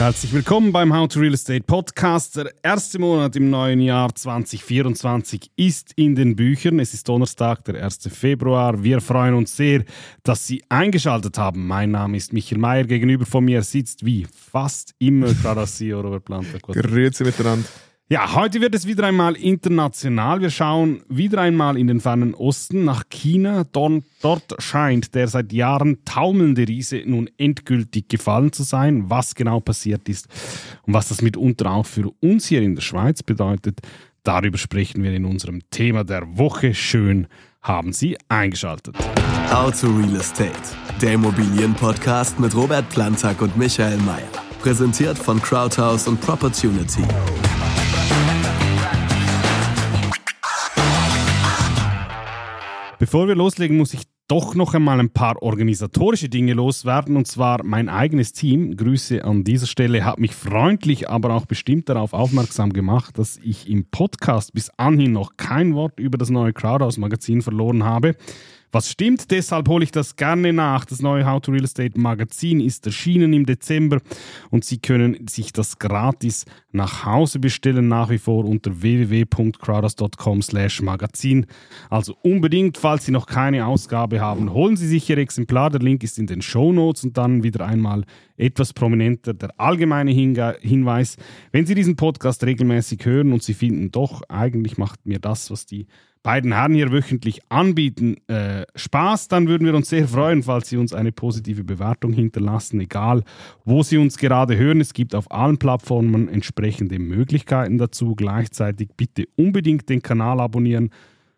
Herzlich willkommen beim How to Real Estate Podcast. Der erste Monat im neuen Jahr 2024 ist in den Büchern. Es ist Donnerstag, der 1. Februar. Wir freuen uns sehr, dass Sie eingeschaltet haben. Mein Name ist Michael Mayer. Gegenüber von mir sitzt wie fast immer Carasio Robert Planta. Grüezi miteinander. Ja, heute wird es wieder einmal international. Wir schauen wieder einmal in den fernen Osten nach China. Dort, scheint der seit Jahren taumelnde Riese nun endgültig gefallen zu sein. Was genau passiert ist und was das mitunter auch für uns hier in der Schweiz bedeutet, darüber sprechen wir in unserem Thema der Woche. Schön haben Sie eingeschaltet. How to Real Estate, der Immobilienpodcast mit Robert Plantag und Michael Mayer. Präsentiert von Crowdhouse und Propertunity. Bevor wir loslegen, muss ich doch noch einmal ein paar organisatorische Dinge loswerden und zwar mein eigenes Team. Grüße an dieser Stelle hat mich freundlich, aber auch bestimmt darauf aufmerksam gemacht, dass ich im Podcast bis anhin noch kein Wort über das neue Crowdhouse Magazin verloren habe. Was stimmt, deshalb hole ich das gerne nach. Das neue How to Real Estate Magazin ist erschienen im Dezember und Sie können sich das gratis nach Hause bestellen, nach wie vor unter www.crowders.com slash magazin. Also unbedingt, falls Sie noch keine Ausgabe haben, holen Sie sich Ihr Exemplar. Der Link ist in den Show Notes und dann wieder einmal etwas prominenter der allgemeine Hinweis. Wenn Sie diesen Podcast regelmäßig hören und Sie finden doch, eigentlich macht mir das, was die beiden Herren hier wöchentlich anbieten, äh, Spaß, dann würden wir uns sehr freuen, falls Sie uns eine positive Bewertung hinterlassen, egal wo Sie uns gerade hören. Es gibt auf allen Plattformen entsprechende Möglichkeiten dazu. Gleichzeitig bitte unbedingt den Kanal abonnieren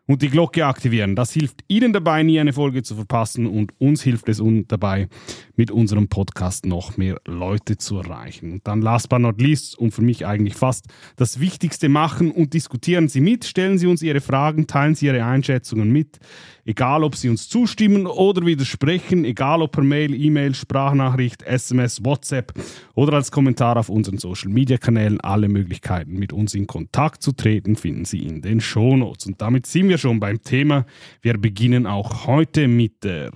und die Glocke aktivieren. Das hilft Ihnen dabei, nie eine Folge zu verpassen und uns hilft es dabei, mit unserem Podcast noch mehr Leute zu erreichen. Und dann last but not least und für mich eigentlich fast das Wichtigste machen und diskutieren Sie mit, stellen Sie uns Ihre Fragen, teilen Sie Ihre Einschätzungen mit, egal ob Sie uns zustimmen oder widersprechen, egal ob per Mail, E-Mail, Sprachnachricht, SMS, WhatsApp oder als Kommentar auf unseren Social Media Kanälen. Alle Möglichkeiten, mit uns in Kontakt zu treten, finden Sie in den Shownotes. Und damit sind wir schon beim Thema. Wir beginnen auch heute mit der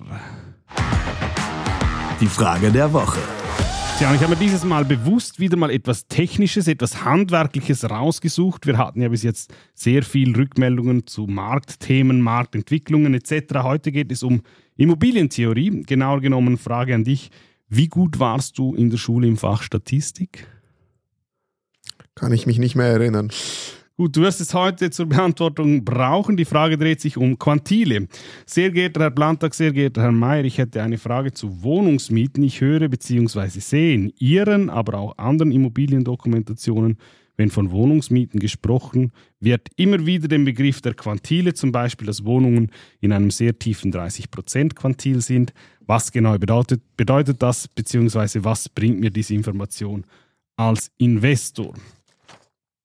die Frage der Woche. Tja, ich habe mir dieses Mal bewusst wieder mal etwas Technisches, etwas Handwerkliches rausgesucht. Wir hatten ja bis jetzt sehr viel Rückmeldungen zu Marktthemen, Marktentwicklungen etc. Heute geht es um Immobilientheorie. Genauer genommen Frage an dich. Wie gut warst du in der Schule im Fach Statistik? Kann ich mich nicht mehr erinnern. Gut, du wirst es heute zur Beantwortung brauchen. Die Frage dreht sich um Quantile. Sehr geehrter Herr Plantag, sehr geehrter Herr Mayer, ich hätte eine Frage zu Wohnungsmieten. Ich höre bzw. sehe in Ihren, aber auch anderen Immobiliendokumentationen, wenn von Wohnungsmieten gesprochen wird, immer wieder den Begriff der Quantile, zum Beispiel, dass Wohnungen in einem sehr tiefen 30% Quantil sind. Was genau bedeutet, bedeutet das, beziehungsweise was bringt mir diese Information als Investor?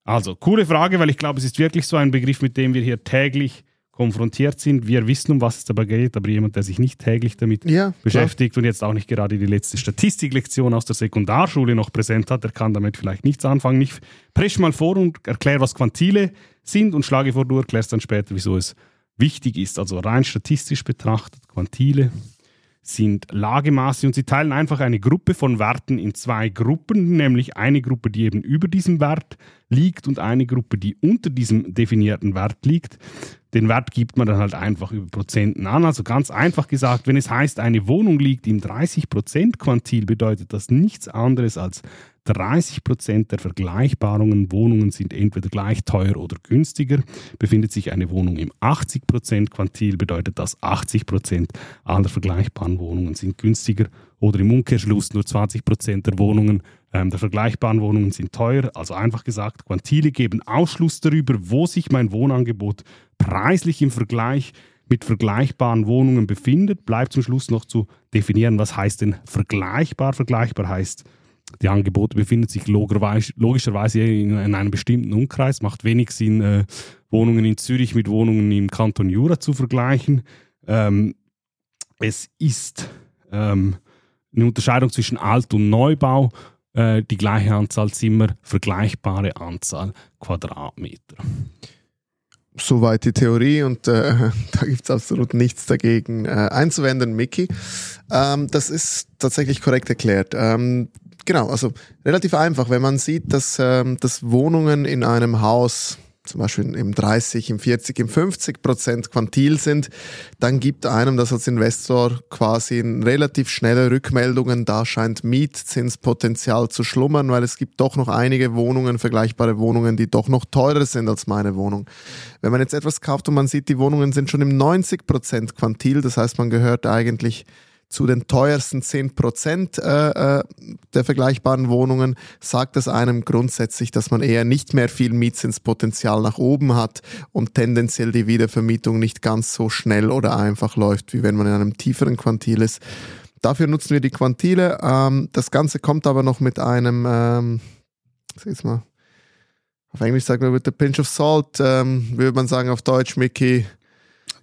Also, coole Frage, weil ich glaube, es ist wirklich so ein Begriff, mit dem wir hier täglich konfrontiert sind. Wir wissen, um was es dabei geht, aber jemand, der sich nicht täglich damit ja, beschäftigt und jetzt auch nicht gerade die letzte Statistiklektion aus der Sekundarschule noch präsent hat, der kann damit vielleicht nichts anfangen. Ich presch mal vor und erkläre, was Quantile sind und schlage vor, du erklärst dann später, wieso es wichtig ist. Also rein statistisch betrachtet, Quantile sind Lagemaße und sie teilen einfach eine Gruppe von Werten in zwei Gruppen, nämlich eine Gruppe, die eben über diesem Wert liegt und eine Gruppe, die unter diesem definierten Wert liegt. Den Wert gibt man dann halt einfach über Prozenten an. Also ganz einfach gesagt, wenn es heißt, eine Wohnung liegt im 30% Quantil, bedeutet das nichts anderes als 30 Prozent der vergleichbaren Wohnungen sind entweder gleich teuer oder günstiger. Befindet sich eine Wohnung im 80 Prozent Quantil, bedeutet das 80 Prozent aller vergleichbaren Wohnungen sind günstiger. Oder im Umkehrschluss nur 20 Prozent der Wohnungen ähm, der vergleichbaren Wohnungen sind teuer. Also einfach gesagt, Quantile geben Ausschluss darüber, wo sich mein Wohnangebot preislich im Vergleich mit vergleichbaren Wohnungen befindet. Bleibt zum Schluss noch zu definieren, was heißt denn vergleichbar. Vergleichbar heißt, die Angebote befinden sich logischerweise in, einem bestimmten Umkreis. Macht wenig Sinn, äh, Wohnungen in Zürich mit Wohnungen im Kanton Jura zu vergleichen. Ähm, es ist ähm, eine Unterscheidung zwischen Alt- und Neubau. Äh, die gleiche Anzahl Zimmer, vergleichbare Anzahl Quadratmeter. Soweit die Theorie und äh, da gibt es absolut nichts dagegen äh, einzuwenden, Mickey. Ähm, das ist tatsächlich korrekt erklärt. Ähm, genau, also relativ einfach. Wenn man sieht, dass, ähm, dass Wohnungen in einem Haus zum Beispiel im 30, im 40, im 50 Prozent Quantil sind, dann gibt einem das als Investor quasi relativ schnelle Rückmeldungen. Da scheint Mietzinspotenzial zu schlummern, weil es gibt doch noch einige Wohnungen, vergleichbare Wohnungen, die doch noch teurer sind als meine Wohnung. Wenn man jetzt etwas kauft und man sieht, die Wohnungen sind schon im 90 Prozent Quantil, das heißt, man gehört eigentlich zu den teuersten 10 Prozent äh, äh, der vergleichbaren Wohnungen, sagt es einem grundsätzlich, dass man eher nicht mehr viel Mietzinspotenzial nach oben hat und tendenziell die Wiedervermietung nicht ganz so schnell oder einfach läuft, wie wenn man in einem tieferen Quantil ist. Dafür nutzen wir die Quantile. Ähm, das Ganze kommt aber noch mit einem, ähm, mal, auf Englisch sagt man mit a pinch of salt, ähm, würde man sagen auf Deutsch, Mickey.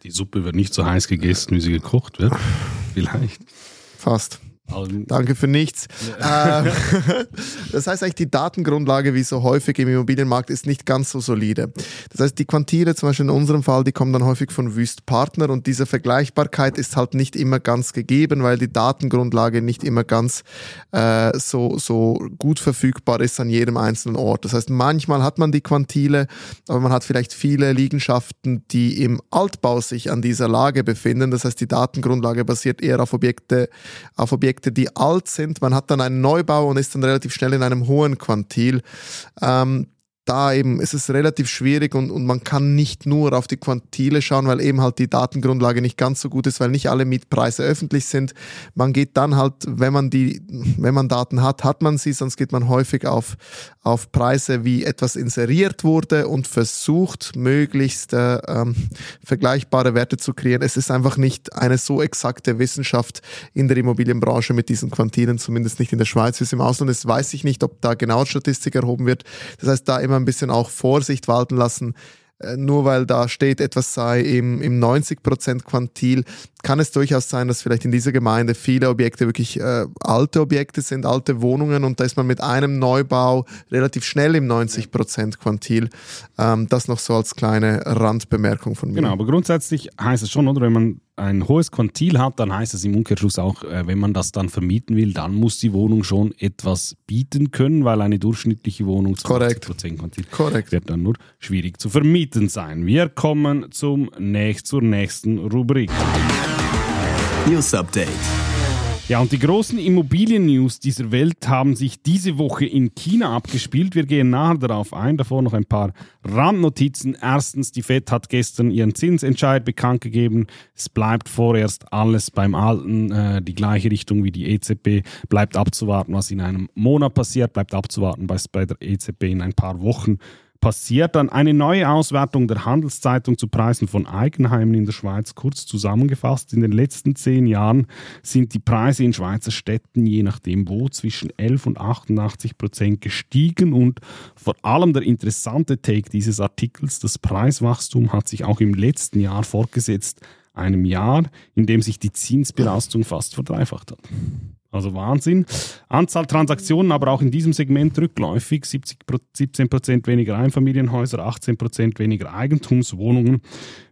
Die Suppe wird nicht so heiß gegessen, wie sie gekocht wird. Vielleicht. Fast. Danke für nichts. Ja. Ähm, das heißt eigentlich, die Datengrundlage, wie so häufig im Immobilienmarkt, ist nicht ganz so solide. Das heißt, die Quantile, zum Beispiel in unserem Fall, die kommen dann häufig von Wüst Partner und diese Vergleichbarkeit ist halt nicht immer ganz gegeben, weil die Datengrundlage nicht immer ganz äh, so, so gut verfügbar ist an jedem einzelnen Ort. Das heißt, manchmal hat man die Quantile, aber man hat vielleicht viele Liegenschaften, die im Altbau sich an dieser Lage befinden. Das heißt, die Datengrundlage basiert eher auf Objekte, auf Objekte, Objekte, die alt sind. Man hat dann einen Neubau und ist dann relativ schnell in einem hohen Quantil. Ähm, da eben ist es relativ schwierig und, und man kann nicht nur auf die Quantile schauen, weil eben halt die Datengrundlage nicht ganz so gut ist, weil nicht alle Mietpreise öffentlich sind. Man geht dann halt, wenn man die, wenn man Daten hat, hat man sie, sonst geht man häufig auf, auf Preise, wie etwas inseriert wurde und versucht, möglichst äh, ähm, vergleichbare Werte zu kreieren. Es ist einfach nicht eine so exakte Wissenschaft in der Immobilienbranche mit diesen Quantilen, zumindest nicht in der Schweiz, wie es im Ausland ist. Weiß ich nicht, ob da genau Statistik erhoben wird. Das heißt, da immer ein bisschen auch Vorsicht walten lassen. Äh, nur weil da steht, etwas sei im, im 90% Quantil, kann es durchaus sein, dass vielleicht in dieser Gemeinde viele Objekte wirklich äh, alte Objekte sind, alte Wohnungen und da ist man mit einem Neubau relativ schnell im 90% Quantil. Ähm, das noch so als kleine Randbemerkung von mir. Genau, aber grundsätzlich heißt es schon, oder wenn man ein hohes Quantil hat, dann heißt es im Umkehrschluss auch, äh, wenn man das dann vermieten will, dann muss die Wohnung schon etwas bieten können, weil eine durchschnittliche Wohnung zu Korrekt. Quantil Korrekt. wird dann nur schwierig zu vermieten sein. Wir kommen zum nächst, zur nächsten Rubrik. News Update. Ja, und die großen Immobilien-News dieser Welt haben sich diese Woche in China abgespielt. Wir gehen nachher darauf ein. Davor noch ein paar Randnotizen. Erstens, die FED hat gestern ihren Zinsentscheid bekannt gegeben. Es bleibt vorerst alles beim Alten, äh, die gleiche Richtung wie die EZB. Bleibt abzuwarten, was in einem Monat passiert. Bleibt abzuwarten, was bei der EZB in ein paar Wochen passiert passiert dann eine neue Auswertung der Handelszeitung zu Preisen von Eigenheimen in der Schweiz. Kurz zusammengefasst, in den letzten zehn Jahren sind die Preise in Schweizer Städten je nachdem wo zwischen 11 und 88 Prozent gestiegen und vor allem der interessante Take dieses Artikels, das Preiswachstum hat sich auch im letzten Jahr fortgesetzt, einem Jahr, in dem sich die Zinsbelastung fast verdreifacht hat. Also Wahnsinn. Anzahl Transaktionen aber auch in diesem Segment rückläufig. 70, 17% weniger Einfamilienhäuser, 18% weniger Eigentumswohnungen.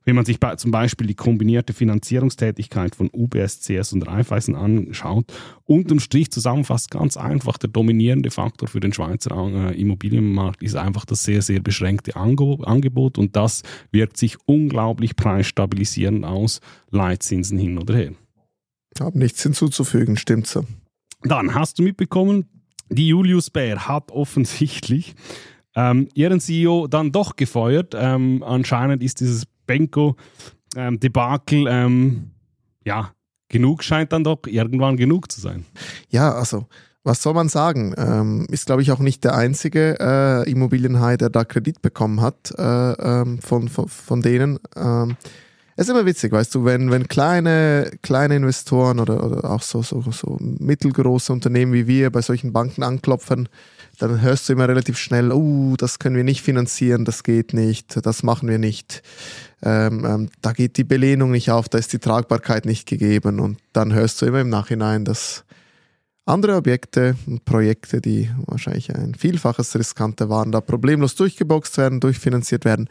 Wenn man sich zum Beispiel die kombinierte Finanzierungstätigkeit von UBS, CS und Raiffeisen anschaut, unterm Strich zusammenfasst ganz einfach, der dominierende Faktor für den Schweizer äh, Immobilienmarkt ist einfach das sehr, sehr beschränkte Angebot und das wirkt sich unglaublich preisstabilisierend aus, Leitzinsen hin oder her. Habe nichts hinzuzufügen, stimmt so. Dann hast du mitbekommen, die Julius Bär hat offensichtlich ähm, ihren CEO dann doch gefeuert. Ähm, anscheinend ist dieses Benko-Debakel, ähm, ja, genug scheint dann doch irgendwann genug zu sein. Ja, also was soll man sagen? Ähm, ist, glaube ich, auch nicht der einzige äh, Immobilienhai, der da Kredit bekommen hat äh, ähm, von, von, von denen. Ähm, es ist immer witzig, weißt du, wenn, wenn kleine, kleine Investoren oder, oder auch so, so, so mittelgroße Unternehmen wie wir bei solchen Banken anklopfen, dann hörst du immer relativ schnell, uh, das können wir nicht finanzieren, das geht nicht, das machen wir nicht. Ähm, ähm, da geht die Belehnung nicht auf, da ist die Tragbarkeit nicht gegeben. Und dann hörst du immer im Nachhinein, dass andere Objekte und Projekte, die wahrscheinlich ein Vielfaches riskanter waren, da problemlos durchgeboxt werden, durchfinanziert werden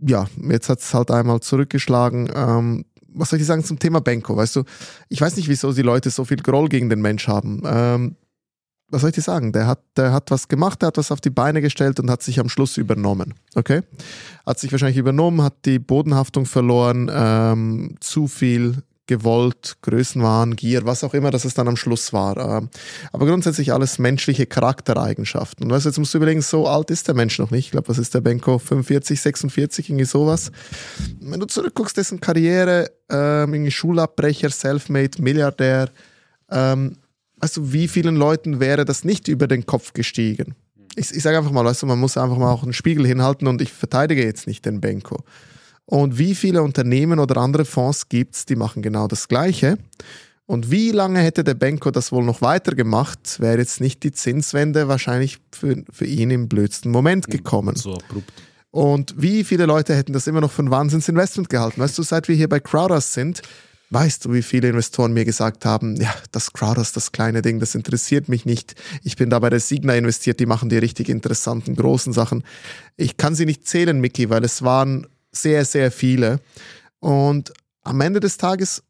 ja, jetzt hat es halt einmal zurückgeschlagen. Ähm, was soll ich sagen zum Thema Benko? Weißt du, ich weiß nicht, wieso die Leute so viel Groll gegen den Mensch haben. Ähm, was soll ich dir sagen? Der hat, der hat was gemacht, der hat was auf die Beine gestellt und hat sich am Schluss übernommen. Okay? Hat sich wahrscheinlich übernommen, hat die Bodenhaftung verloren, ähm, zu viel gewollt, Größenwahn, Gier, was auch immer, dass es dann am Schluss war. Ähm, aber grundsätzlich alles menschliche Charaktereigenschaften. Und weißt du, jetzt musst du überlegen, so alt ist der Mensch noch nicht. Ich glaube, was ist der Benko? 45, 46, irgendwie sowas. Wenn du zurückguckst, dessen Karriere, ähm, irgendwie Schulabbrecher, Selfmade, Milliardär, ähm, also wie vielen Leuten wäre das nicht über den Kopf gestiegen? Ich, ich sage einfach mal, weißt du, man muss einfach mal auch einen Spiegel hinhalten und ich verteidige jetzt nicht den Benko. Und wie viele Unternehmen oder andere Fonds gibt es, die machen genau das Gleiche? Und wie lange hätte der Benko das wohl noch weitergemacht, wäre jetzt nicht die Zinswende wahrscheinlich für, für ihn im blödsten Moment gekommen. So abrupt. Und wie viele Leute hätten das immer noch für ein Wahnsinnsinvestment gehalten? Weißt du, seit wir hier bei Crowders sind, Weißt du, wie viele Investoren mir gesagt haben, ja, das Crowders, das kleine Ding, das interessiert mich nicht. Ich bin da bei der Signa investiert, die machen die richtig interessanten, großen Sachen. Ich kann sie nicht zählen, Mickey, weil es waren sehr, sehr viele. Und am Ende des Tages,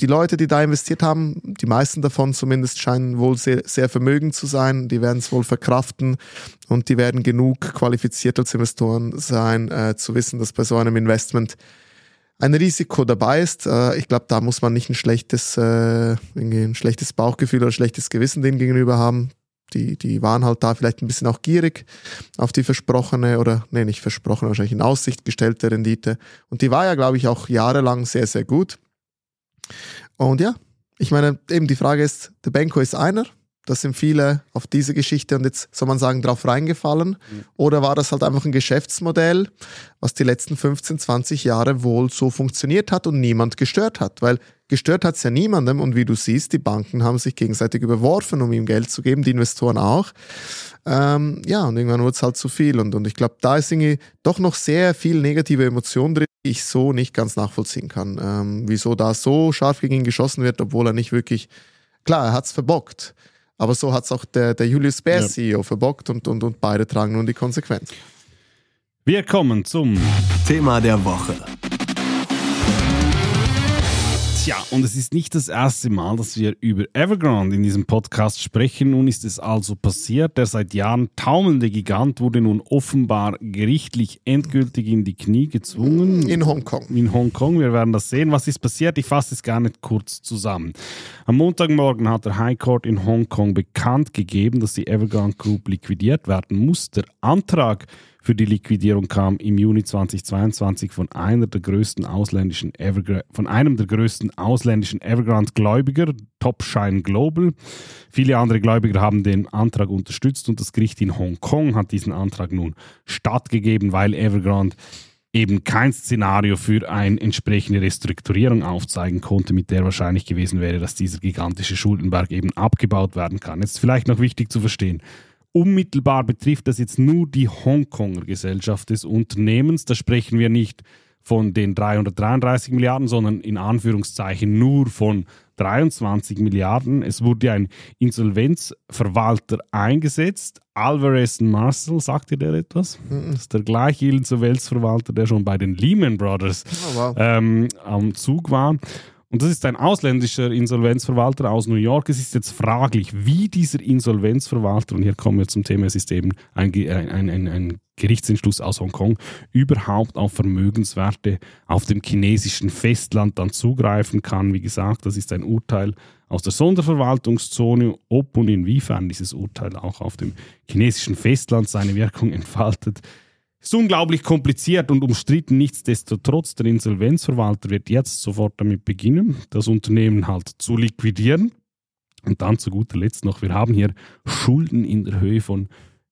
die Leute, die da investiert haben, die meisten davon zumindest scheinen wohl sehr, sehr vermögend zu sein. Die werden es wohl verkraften und die werden genug qualifiziert als Investoren sein, äh, zu wissen, dass bei so einem Investment ein Risiko dabei ist. Äh, ich glaube, da muss man nicht ein schlechtes, äh, ein schlechtes Bauchgefühl oder schlechtes Gewissen denen gegenüber haben. Die, die waren halt da vielleicht ein bisschen auch gierig auf die versprochene oder, nee, nicht versprochene, wahrscheinlich in Aussicht gestellte Rendite. Und die war ja, glaube ich, auch jahrelang sehr, sehr gut. Und ja, ich meine, eben die Frage ist, der Benko ist einer, das sind viele auf diese Geschichte und jetzt soll man sagen, drauf reingefallen. Mhm. Oder war das halt einfach ein Geschäftsmodell, was die letzten 15, 20 Jahre wohl so funktioniert hat und niemand gestört hat? Weil gestört hat es ja niemandem und wie du siehst, die Banken haben sich gegenseitig überworfen, um ihm Geld zu geben, die Investoren auch. Ähm, ja, und irgendwann wurde es halt zu viel. Und, und ich glaube, da ist irgendwie doch noch sehr viel negative Emotion drin, die ich so nicht ganz nachvollziehen kann. Ähm, wieso da so scharf gegen ihn geschossen wird, obwohl er nicht wirklich, klar, er hat es verbockt. Aber so hat es auch der, der Julius Baer ja. CEO verbockt und, und, und beide tragen nun die Konsequenz. Wir kommen zum Thema der Woche. Tja, und es ist nicht das erste Mal, dass wir über Evergrande in diesem Podcast sprechen. Nun ist es also passiert. Der seit Jahren taumelnde Gigant wurde nun offenbar gerichtlich endgültig in die Knie gezwungen. In Hongkong. In Hongkong. Wir werden das sehen. Was ist passiert? Ich fasse es gar nicht kurz zusammen. Am Montagmorgen hat der High Court in Hongkong bekannt gegeben, dass die Evergrande Group liquidiert werden muss. Der Antrag für die Liquidierung kam im Juni 2022 von einer der größten ausländischen von einem der größten ausländischen Evergrande-Gläubiger, Topshine Global. Viele andere Gläubiger haben den Antrag unterstützt und das Gericht in Hongkong hat diesen Antrag nun stattgegeben, weil Evergrande eben kein Szenario für eine entsprechende Restrukturierung aufzeigen konnte, mit der wahrscheinlich gewesen wäre, dass dieser gigantische Schuldenberg eben abgebaut werden kann. Jetzt vielleicht noch wichtig zu verstehen. Unmittelbar betrifft das jetzt nur die Hongkonger Gesellschaft des Unternehmens. Da sprechen wir nicht von den 333 Milliarden, sondern in Anführungszeichen nur von 23 Milliarden. Es wurde ein Insolvenzverwalter eingesetzt. Alvarez Marcel, sagt ihr der etwas? Mhm. Das ist der gleiche Insolvenzverwalter, der schon bei den Lehman Brothers oh, wow. ähm, am Zug war. Und das ist ein ausländischer Insolvenzverwalter aus New York. Es ist jetzt fraglich, wie dieser Insolvenzverwalter, und hier kommen wir zum Thema, es ist eben ein, ein, ein, ein Gerichtsentschluss aus Hongkong, überhaupt auf Vermögenswerte auf dem chinesischen Festland dann zugreifen kann. Wie gesagt, das ist ein Urteil aus der Sonderverwaltungszone, ob und inwiefern dieses Urteil auch auf dem chinesischen Festland seine Wirkung entfaltet ist unglaublich kompliziert und umstritten. Nichtsdestotrotz, der Insolvenzverwalter wird jetzt sofort damit beginnen, das Unternehmen halt zu liquidieren. Und dann zu guter Letzt noch, wir haben hier Schulden in der Höhe von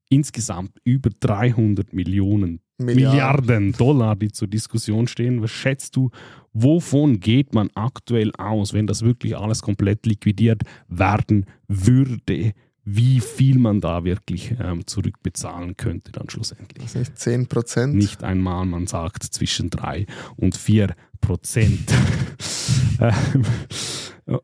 insgesamt über 300 Millionen Milliarden. Milliarden Dollar, die zur Diskussion stehen. Was schätzt du, wovon geht man aktuell aus, wenn das wirklich alles komplett liquidiert werden würde? Wie viel man da wirklich ähm, zurückbezahlen könnte dann schlussendlich. Das nicht 10 Prozent? Nicht einmal, man sagt zwischen 3 und 4 Prozent. Ähm,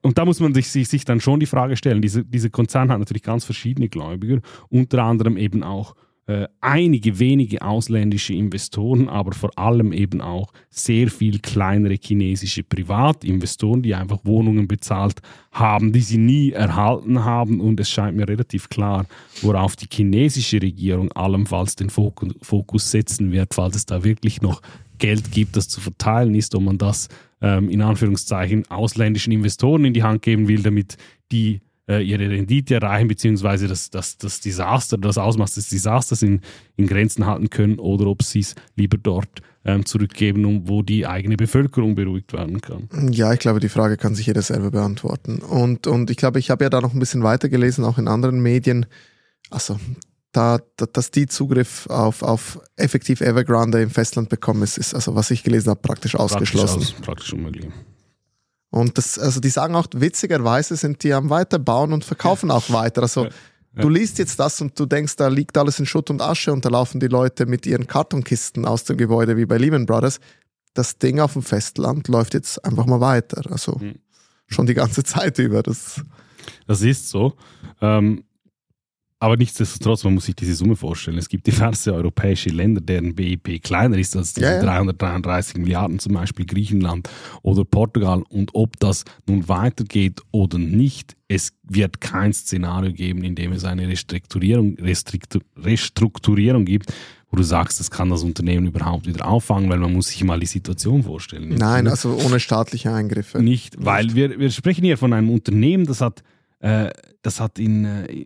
und da muss man sich, sich, dann schon die Frage stellen, diese, diese Konzern hat natürlich ganz verschiedene Gläubiger, unter anderem eben auch äh, einige wenige ausländische Investoren, aber vor allem eben auch sehr viel kleinere chinesische Privatinvestoren, die einfach Wohnungen bezahlt haben, die sie nie erhalten haben. Und es scheint mir relativ klar, worauf die chinesische Regierung allenfalls den Fokus setzen wird, falls es da wirklich noch Geld gibt, das zu verteilen ist, ob man das ähm, in Anführungszeichen ausländischen Investoren in die Hand geben will, damit die ihre Rendite erreichen, beziehungsweise das, das, das Desaster, das Ausmaß des Desasters in, in Grenzen halten können oder ob sie es lieber dort ähm, zurückgeben, um, wo die eigene Bevölkerung beruhigt werden kann. Ja, ich glaube, die Frage kann sich jeder selber beantworten. Und, und ich glaube, ich habe ja da noch ein bisschen weiter gelesen, auch in anderen Medien. Also, da, da, dass die Zugriff auf, auf effektiv Evergrande im Festland bekommen, ist, ist also was ich gelesen habe, praktisch ausgeschlossen. Praktisch, aus, praktisch unmöglich. Und das, also die sagen auch, witzigerweise sind die am Weiterbauen und verkaufen auch weiter. Also du liest jetzt das und du denkst, da liegt alles in Schutt und Asche und da laufen die Leute mit ihren Kartonkisten aus dem Gebäude wie bei Lehman Brothers. Das Ding auf dem Festland läuft jetzt einfach mal weiter. Also mhm. schon die ganze Zeit über. Das, das ist so. Ähm, aber nichtsdestotrotz, man muss sich diese Summe vorstellen. Es gibt diverse europäische Länder, deren BIP kleiner ist als diese ja, ja. 333 Milliarden, zum Beispiel Griechenland oder Portugal. Und ob das nun weitergeht oder nicht, es wird kein Szenario geben, in dem es eine Restrukturierung, Restrukturierung gibt, wo du sagst, das kann das Unternehmen überhaupt wieder auffangen, weil man muss sich mal die Situation vorstellen. Nein, also ohne staatliche Eingriffe. Nicht, weil wir, wir sprechen hier von einem Unternehmen, das hat, äh, das hat in, äh,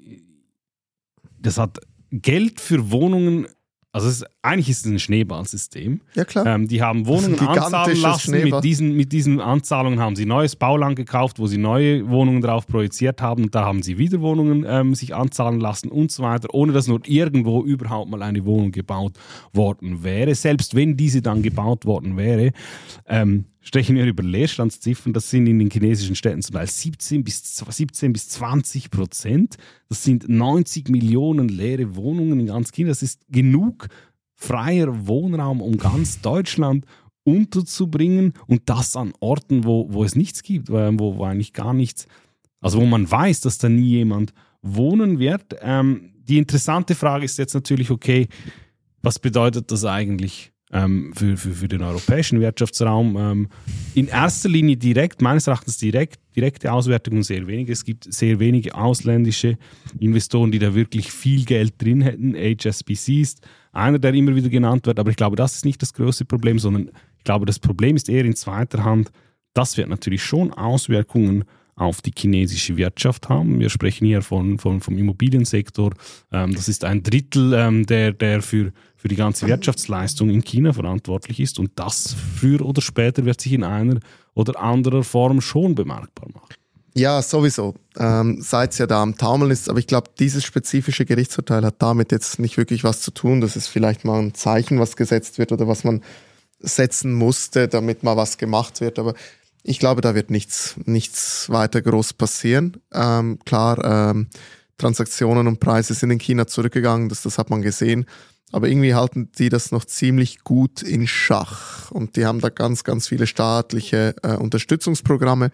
das hat Geld für Wohnungen also ist, eigentlich ist es ein Schneeballsystem. Ja, klar. Ähm, die haben Wohnungen anzahlen lassen. Mit diesen, mit diesen Anzahlungen haben sie neues Bauland gekauft, wo sie neue Wohnungen drauf projiziert haben. Und da haben sie wieder Wohnungen ähm, sich anzahlen lassen und so weiter, ohne dass nur irgendwo überhaupt mal eine Wohnung gebaut worden wäre. Selbst wenn diese dann gebaut worden wäre, ähm, sprechen wir über Leerstandsziffern. Das sind in den chinesischen Städten zum Teil 17 bis, 17 bis 20 Prozent. Das sind 90 Millionen leere Wohnungen in ganz China. Das ist genug freier Wohnraum, um ganz Deutschland unterzubringen und das an Orten, wo, wo es nichts gibt, wo, wo eigentlich gar nichts, also wo man weiß, dass da nie jemand wohnen wird. Ähm, die interessante Frage ist jetzt natürlich, okay, was bedeutet das eigentlich ähm, für, für, für den europäischen Wirtschaftsraum. Ähm, in erster Linie direkt, meines Erachtens direkt, direkte Auswertungen sehr wenig. Es gibt sehr wenige ausländische Investoren, die da wirklich viel Geld drin hätten. HSBC ist einer, der immer wieder genannt wird, aber ich glaube, das ist nicht das größte Problem, sondern ich glaube, das Problem ist eher in zweiter Hand, das wird natürlich schon Auswirkungen auf die chinesische Wirtschaft haben. Wir sprechen hier von, von vom Immobiliensektor. Ähm, das ist ein Drittel, ähm, der, der für, für die ganze Wirtschaftsleistung in China verantwortlich ist. Und das früher oder später wird sich in einer oder anderer Form schon bemerkbar machen. Ja, sowieso. Ähm, Seit es ja da am Taumeln ist, aber ich glaube, dieses spezifische Gerichtsurteil hat damit jetzt nicht wirklich was zu tun. Das ist vielleicht mal ein Zeichen, was gesetzt wird oder was man setzen musste, damit mal was gemacht wird. Aber ich glaube, da wird nichts, nichts weiter groß passieren. Ähm, klar, ähm, Transaktionen und Preise sind in China zurückgegangen, das, das hat man gesehen. Aber irgendwie halten die das noch ziemlich gut in Schach. Und die haben da ganz, ganz viele staatliche äh, Unterstützungsprogramme.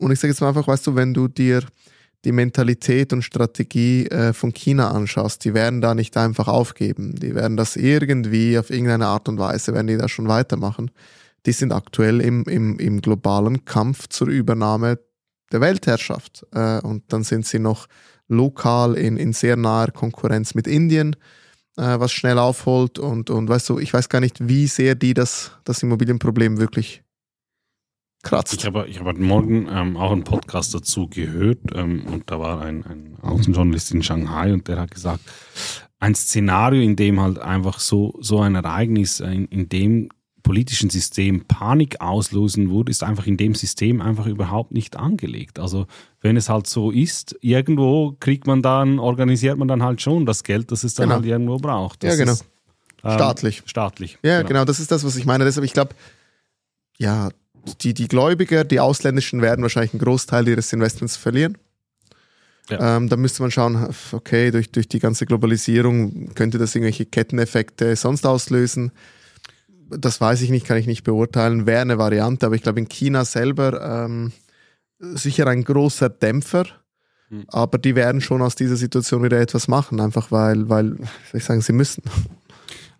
Und ich sage jetzt mal einfach, weißt du, wenn du dir die Mentalität und Strategie äh, von China anschaust, die werden da nicht einfach aufgeben. Die werden das irgendwie auf irgendeine Art und Weise, werden die da schon weitermachen die sind aktuell im, im, im globalen Kampf zur Übernahme der Weltherrschaft. Äh, und dann sind sie noch lokal in, in sehr naher Konkurrenz mit Indien, äh, was schnell aufholt. Und, und weißt du, ich weiß gar nicht, wie sehr die das, das Immobilienproblem wirklich kratzt. Ich habe, ich habe heute Morgen ähm, auch einen Podcast dazu gehört ähm, und da war ein, ein Außenjournalist in Shanghai und der hat gesagt, ein Szenario, in dem halt einfach so, so ein Ereignis, in, in dem politischen System Panik auslösen würde, ist einfach in dem System einfach überhaupt nicht angelegt. Also wenn es halt so ist, irgendwo kriegt man dann, organisiert man dann halt schon das Geld, das es dann genau. halt irgendwo braucht. Das ja, genau. Ist, ähm, staatlich. Staatlich. Ja, genau. genau. das ist das, was ich meine. Deshalb, ich glaube, ja, die, die Gläubiger, die Ausländischen werden wahrscheinlich einen Großteil ihres Investments verlieren. Ja. Ähm, da müsste man schauen, okay, durch, durch die ganze Globalisierung könnte das irgendwelche Ketteneffekte sonst auslösen das weiß ich nicht, kann ich nicht beurteilen, wäre eine Variante, aber ich glaube in China selber ähm, sicher ein großer Dämpfer. Mhm. Aber die werden schon aus dieser Situation wieder etwas machen, einfach weil, weil, soll ich sagen, sie müssen.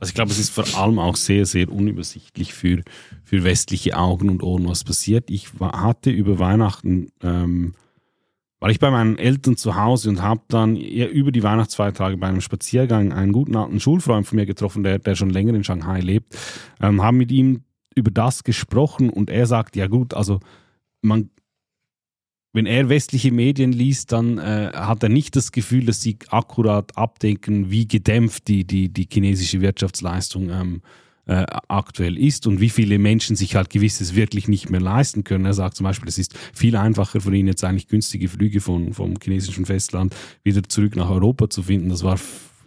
Also ich glaube, es ist vor allem auch sehr, sehr unübersichtlich für, für westliche Augen und Ohren, was passiert. Ich hatte über Weihnachten, ähm, war ich bei meinen Eltern zu Hause und habe dann über die Weihnachtsfeiertage bei einem Spaziergang einen guten alten Schulfreund von mir getroffen, der, der schon länger in Shanghai lebt, ähm, haben mit ihm über das gesprochen und er sagt, ja gut, also man, wenn er westliche Medien liest, dann äh, hat er nicht das Gefühl, dass sie akkurat abdenken, wie gedämpft die, die, die chinesische Wirtschaftsleistung ähm, äh, aktuell ist und wie viele Menschen sich halt gewisses wirklich nicht mehr leisten können. Er sagt zum Beispiel, es ist viel einfacher für ihn jetzt eigentlich günstige Flüge von, vom chinesischen Festland wieder zurück nach Europa zu finden. Das war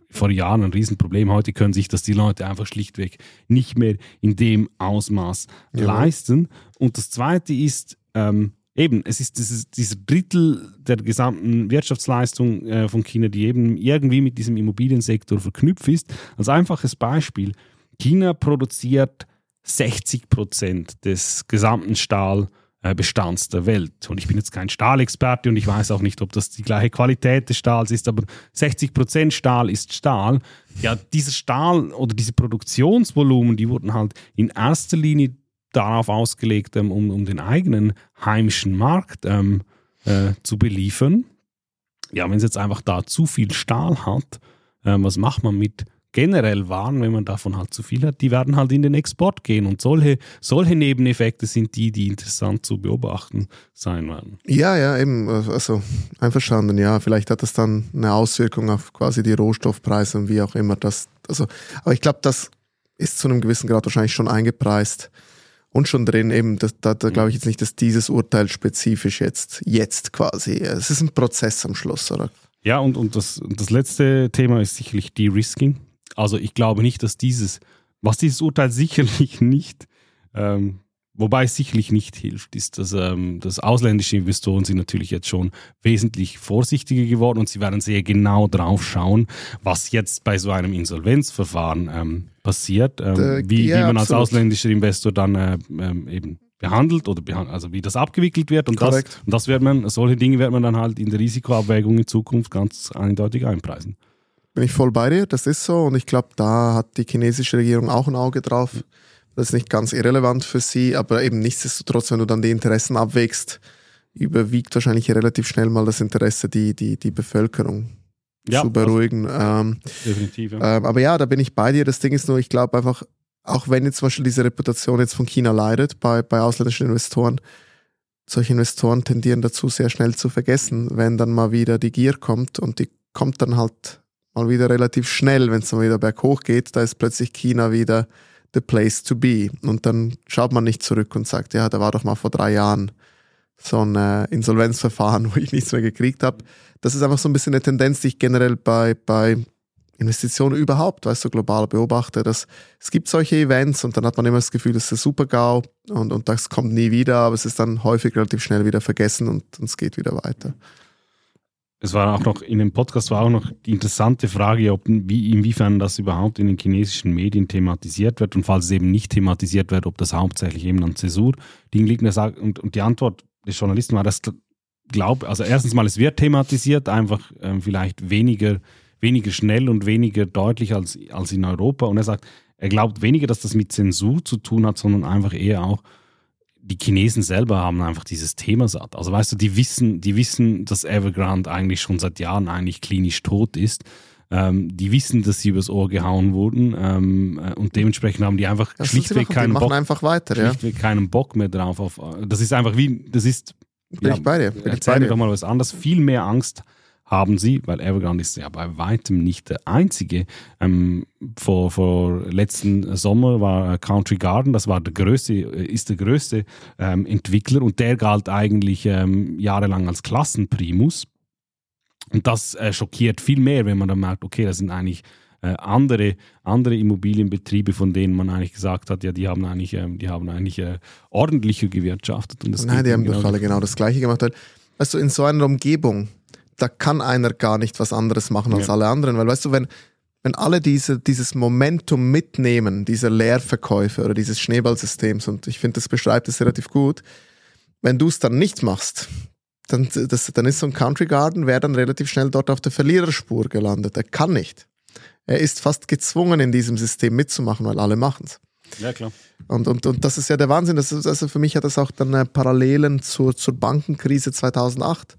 vor Jahren ein Riesenproblem. Heute können sich das die Leute einfach schlichtweg nicht mehr in dem Ausmaß ja. leisten. Und das Zweite ist, ähm, eben, es ist dieses, dieser Drittel der gesamten Wirtschaftsleistung äh, von China, die eben irgendwie mit diesem Immobiliensektor verknüpft ist. Als einfaches Beispiel, China produziert 60 Prozent des gesamten Stahlbestands der Welt. Und ich bin jetzt kein Stahlexperte und ich weiß auch nicht, ob das die gleiche Qualität des Stahls ist, aber 60 Prozent Stahl ist Stahl. Ja, dieser Stahl oder diese Produktionsvolumen, die wurden halt in erster Linie darauf ausgelegt, ähm, um, um den eigenen heimischen Markt ähm, äh, zu beliefern. Ja, wenn es jetzt einfach da zu viel Stahl hat, äh, was macht man mit generell Waren, wenn man davon halt zu viel hat, die werden halt in den Export gehen. Und solche, solche Nebeneffekte sind die, die interessant zu beobachten sein werden. Ja, ja, eben, also einverstanden, ja. Vielleicht hat das dann eine Auswirkung auf quasi die Rohstoffpreise und wie auch immer das. Also, aber ich glaube, das ist zu einem gewissen Grad wahrscheinlich schon eingepreist und schon drin, eben, da, da, da glaube ich jetzt nicht, dass dieses Urteil spezifisch jetzt, jetzt quasi, es ist ein Prozess am Schluss, oder? Ja, und, und das, das letzte Thema ist sicherlich De-Risking. Also ich glaube nicht, dass dieses, was dieses Urteil sicherlich nicht ähm, Wobei es sicherlich nicht hilft, ist, dass, ähm, dass ausländische Investoren sind natürlich jetzt schon wesentlich vorsichtiger geworden und sie werden sehr genau drauf schauen, was jetzt bei so einem Insolvenzverfahren ähm, passiert, ähm, äh, wie, ja, wie, man absolut. als ausländischer Investor dann äh, ähm, eben behandelt oder behand also wie das abgewickelt wird und das, und das wird man, solche Dinge wird man dann halt in der Risikoabwägung in Zukunft ganz eindeutig einpreisen. Bin ich voll bei dir, das ist so und ich glaube, da hat die chinesische Regierung auch ein Auge drauf. Mhm das ist nicht ganz irrelevant für sie, aber eben nichtsdestotrotz, wenn du dann die Interessen abwägst, überwiegt wahrscheinlich relativ schnell mal das Interesse, die, die, die Bevölkerung ja, zu beruhigen. Ähm, definitiv. Ja. Ähm, aber ja, da bin ich bei dir. Das Ding ist nur, ich glaube einfach, auch wenn jetzt zum Beispiel diese Reputation jetzt von China leidet bei, bei ausländischen Investoren, solche Investoren tendieren dazu, sehr schnell zu vergessen, wenn dann mal wieder die Gier kommt und die kommt dann halt mal wieder relativ schnell, wenn es dann wieder berghoch geht, da ist plötzlich China wieder the place to be. Und dann schaut man nicht zurück und sagt, ja, da war doch mal vor drei Jahren so ein äh, Insolvenzverfahren, wo ich nichts mehr gekriegt habe. Das ist einfach so ein bisschen eine Tendenz, die ich generell bei, bei Investitionen überhaupt, weißt du, global beobachte, dass es gibt solche Events und dann hat man immer das Gefühl, das ist ein Super-GAU und, und das kommt nie wieder, aber es ist dann häufig relativ schnell wieder vergessen und, und es geht wieder weiter es war auch noch in dem Podcast war auch noch die interessante Frage, ob wie, inwiefern das überhaupt in den chinesischen Medien thematisiert wird und falls es eben nicht thematisiert wird, ob das hauptsächlich eben an Zäsur liegt. Und, und die Antwort des Journalisten war, dass glaube, also erstens mal, es wird thematisiert, einfach ähm, vielleicht weniger, weniger schnell und weniger deutlich als, als in Europa. Und er sagt, er glaubt weniger, dass das mit Zensur zu tun hat, sondern einfach eher auch die Chinesen selber haben einfach dieses Thema satt. Also weißt du, die wissen, die wissen, dass Evergrande eigentlich schon seit Jahren eigentlich klinisch tot ist. Ähm, die wissen, dass sie übers Ohr gehauen wurden ähm, äh, und dementsprechend haben die einfach das schlichtweg keinen Bock, einfach weiter, schlichtweg ja. keinen Bock mehr drauf. Auf, das ist einfach wie, das ist. Bin ja, ich bei dir. Bin erzähl mir doch mal was anderes. Viel mehr Angst haben sie, weil Evergrande ist ja bei weitem nicht der einzige. Ähm, vor, vor letzten Sommer war Country Garden, das war der größte, ist der größte ähm, Entwickler und der galt eigentlich ähm, jahrelang als Klassenprimus. Und das äh, schockiert viel mehr, wenn man dann merkt, okay, das sind eigentlich äh, andere, andere Immobilienbetriebe, von denen man eigentlich gesagt hat, ja, die haben eigentlich, äh, die haben eigentlich äh, ordentlicher gewirtschaftet. Nein, die haben genau doch alle genau das Gleiche gemacht. Also in so einer Umgebung, da kann einer gar nicht was anderes machen als ja. alle anderen. Weil weißt du, wenn, wenn alle diese, dieses Momentum mitnehmen, diese Leerverkäufe oder dieses Schneeballsystems, und ich finde, das beschreibt es relativ gut, wenn du es dann nicht machst, dann, das, dann ist so ein Country Garden, wäre dann relativ schnell dort auf der Verliererspur gelandet. Er kann nicht. Er ist fast gezwungen, in diesem System mitzumachen, weil alle machen es. Ja, klar. Und, und, und das ist ja der Wahnsinn. Das ist, also für mich hat das auch dann äh, Parallelen zur, zur Bankenkrise 2008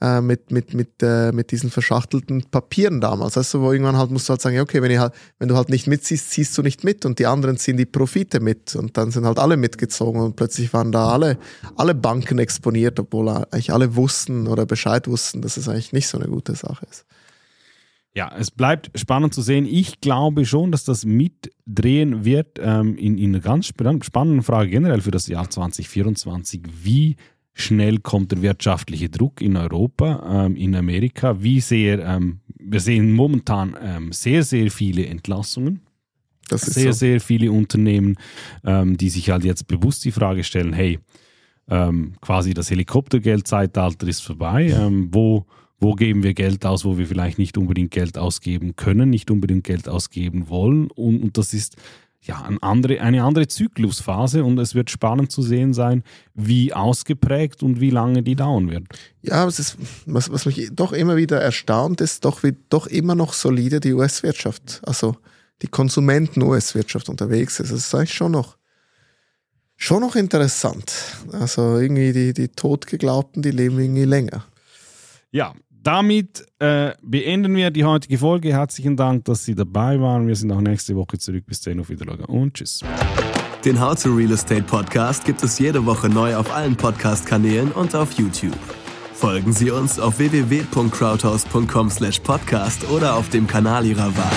äh, mit, mit, mit, äh, mit diesen verschachtelten Papieren damals. Also wo irgendwann halt musst du halt sagen, okay, wenn, halt, wenn du halt nicht mitziehst, ziehst du nicht mit und die anderen ziehen die Profite mit und dann sind halt alle mitgezogen und plötzlich waren da alle, alle Banken exponiert, obwohl eigentlich alle wussten oder Bescheid wussten, dass es eigentlich nicht so eine gute Sache ist. Ja, es bleibt spannend zu sehen. Ich glaube schon, dass das mitdrehen wird ähm, in, in einer ganz spannenden Frage generell für das Jahr 2024. Wie schnell kommt der wirtschaftliche Druck in Europa, ähm, in Amerika? Wie sehr, ähm, wir sehen momentan ähm, sehr, sehr viele Entlassungen. sehr, so. sehr viele Unternehmen, ähm, die sich halt jetzt bewusst die Frage stellen, hey, ähm, quasi das Helikoptergeldzeitalter ist vorbei. Ähm, wo, wo geben wir Geld aus, wo wir vielleicht nicht unbedingt Geld ausgeben können, nicht unbedingt Geld ausgeben wollen. Und, und das ist ja, eine andere, eine andere Zyklusphase und es wird spannend zu sehen sein, wie ausgeprägt und wie lange die dauern wird. Ja, was, ist, was, was mich doch immer wieder erstaunt, ist doch, wie doch immer noch solide die US-Wirtschaft, also die Konsumenten-US-Wirtschaft unterwegs ist. Das ist eigentlich schon noch, schon noch interessant. Also irgendwie die, die Totgeglaubten, die leben irgendwie länger. Ja, damit äh, beenden wir die heutige Folge. Herzlichen Dank, dass Sie dabei waren. Wir sind auch nächste Woche zurück. Bis dahin auf Wiedersehen und tschüss. Den How to Real Estate Podcast gibt es jede Woche neu auf allen Podcast-Kanälen und auf YouTube. Folgen Sie uns auf www.crowdhouse.com/podcast oder auf dem Kanal Ihrer Wahl.